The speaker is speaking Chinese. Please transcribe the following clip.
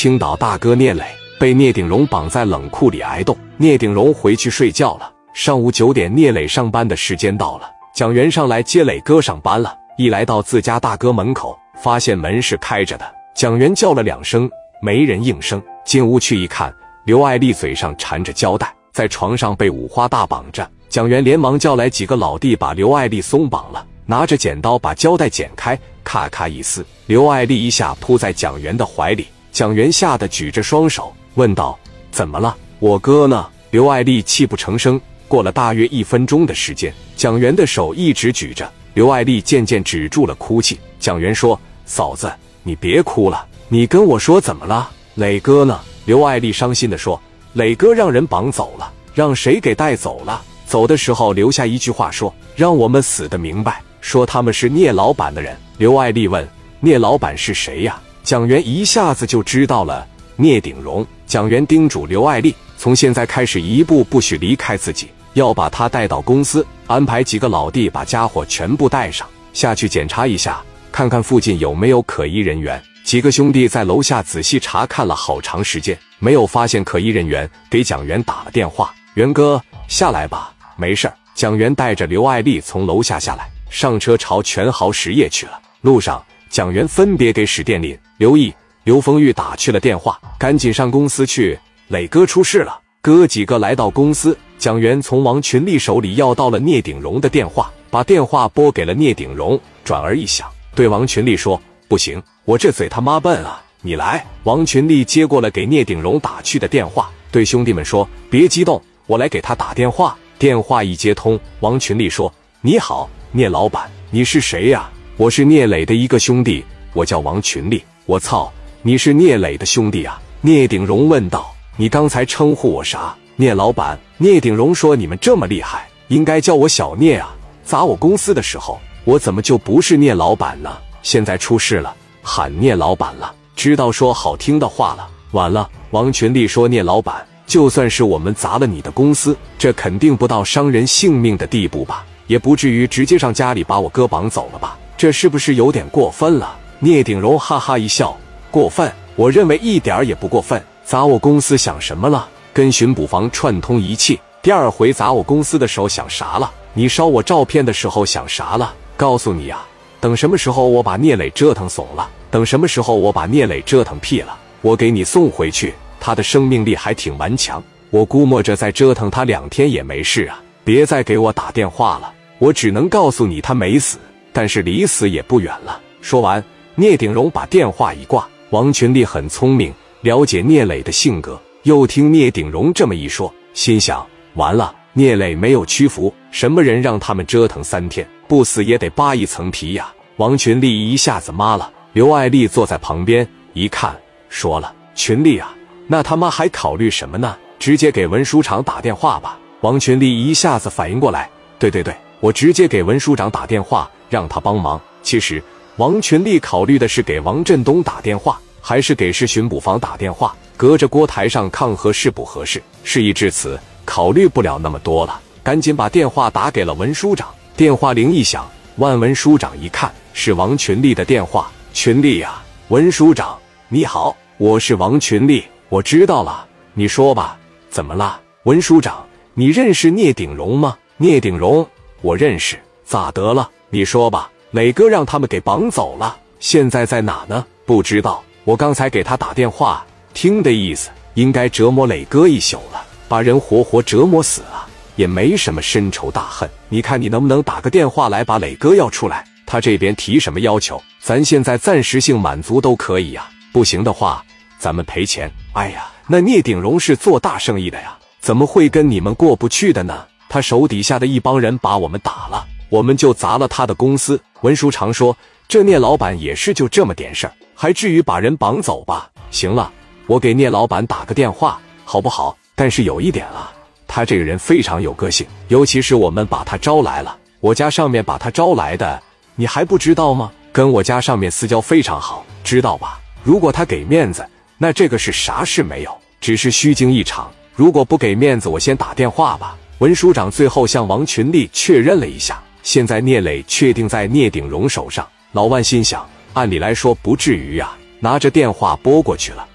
青岛大哥聂磊被聂鼎荣绑在冷库里挨冻，聂鼎荣回去睡觉了。上午九点，聂磊上班的时间到了，蒋元上来接磊哥上班了。一来到自家大哥门口，发现门是开着的，蒋元叫了两声，没人应声。进屋去一看，刘爱丽嘴上缠着胶带，在床上被五花大绑着。蒋元连忙叫来几个老弟，把刘爱丽松绑了，拿着剪刀把胶带剪开，咔咔一撕，刘爱丽一下扑在蒋元的怀里。蒋元吓得举着双手问道：“怎么了？我哥呢？”刘爱丽泣不成声。过了大约一分钟的时间，蒋元的手一直举着，刘爱丽渐渐止住了哭泣。蒋元说：“嫂子，你别哭了，你跟我说怎么了？磊哥呢？”刘爱丽伤心的说：“磊哥让人绑走了，让谁给带走了？走的时候留下一句话说：让我们死的明白。说他们是聂老板的人。”刘爱丽问：“聂老板是谁呀？”蒋元一下子就知道了，聂鼎荣。蒋元叮嘱刘爱丽：“从现在开始，一步不许离开自己。”要把他带到公司，安排几个老弟把家伙全部带上，下去检查一下，看看附近有没有可疑人员。几个兄弟在楼下仔细查看了好长时间，没有发现可疑人员，给蒋元打了电话：“元哥，下来吧，没事蒋元带着刘爱丽从楼下下来，上车朝全豪实业去了。路上，蒋元分别给史殿林、刘毅、刘丰玉打去了电话：“赶紧上公司去，磊哥出事了。”哥几个来到公司。蒋元从王群力手里要到了聂鼎荣的电话，把电话拨给了聂鼎荣。转而一想，对王群力说：“不行，我这嘴他妈笨啊！你来。”王群力接过了给聂鼎荣打去的电话，对兄弟们说：“别激动，我来给他打电话。”电话一接通，王群力说：“你好，聂老板，你是谁呀？我是聂磊的一个兄弟，我叫王群力。我操，你是聂磊的兄弟啊？”聂鼎荣问道：“你刚才称呼我啥？”聂老板，聂鼎荣说：“你们这么厉害，应该叫我小聂啊！砸我公司的时候，我怎么就不是聂老板呢？现在出事了，喊聂老板了，知道说好听的话了。完了。”王群力说：“聂老板，就算是我们砸了你的公司，这肯定不到伤人性命的地步吧？也不至于直接上家里把我哥绑走了吧？这是不是有点过分了？”聂鼎荣哈哈一笑：“过分？我认为一点也不过分。砸我公司想什么了？”跟巡捕房串通一气，第二回砸我公司的时候想啥了？你烧我照片的时候想啥了？告诉你啊，等什么时候我把聂磊折腾怂了，等什么时候我把聂磊折腾屁了，我给你送回去。他的生命力还挺顽强，我估摸着再折腾他两天也没事啊。别再给我打电话了，我只能告诉你他没死，但是离死也不远了。说完，聂鼎荣把电话一挂。王群力很聪明，了解聂磊的性格。又听聂鼎荣这么一说，心想：完了，聂磊没有屈服，什么人让他们折腾三天，不死也得扒一层皮呀！王群力一下子麻了。刘爱丽坐在旁边一看，说了：“群力啊，那他妈还考虑什么呢？直接给文书长打电话吧。”王群力一下子反应过来：“对对对，我直接给文书长打电话，让他帮忙。”其实，王群力考虑的是给王振东打电话，还是给市巡捕房打电话。隔着锅台上抗合适不合适？事已至此，考虑不了那么多了，赶紧把电话打给了文书长。电话铃一响，万文书长一看是王群力的电话。群力呀，文书长你好，我是王群力，我知道了，你说吧，怎么了？文书长，你认识聂鼎荣吗？聂鼎荣，我认识，咋得了？你说吧。磊哥让他们给绑走了，现在在哪呢？不知道，我刚才给他打电话。听的意思，应该折磨磊哥一宿了，把人活活折磨死啊，也没什么深仇大恨。你看你能不能打个电话来把磊哥要出来？他这边提什么要求，咱现在暂时性满足都可以呀。不行的话，咱们赔钱。哎呀，那聂鼎荣是做大生意的呀，怎么会跟你们过不去的呢？他手底下的一帮人把我们打了，我们就砸了他的公司。文书常说，这聂老板也是就这么点事儿，还至于把人绑走吧？行了。我给聂老板打个电话，好不好？但是有一点啊，他这个人非常有个性，尤其是我们把他招来了，我家上面把他招来的，你还不知道吗？跟我家上面私交非常好，知道吧？如果他给面子，那这个是啥事没有，只是虚惊一场。如果不给面子，我先打电话吧。文书长最后向王群力确认了一下，现在聂磊确定在聂鼎荣手上。老万心想，按理来说不至于呀，拿着电话拨过去了。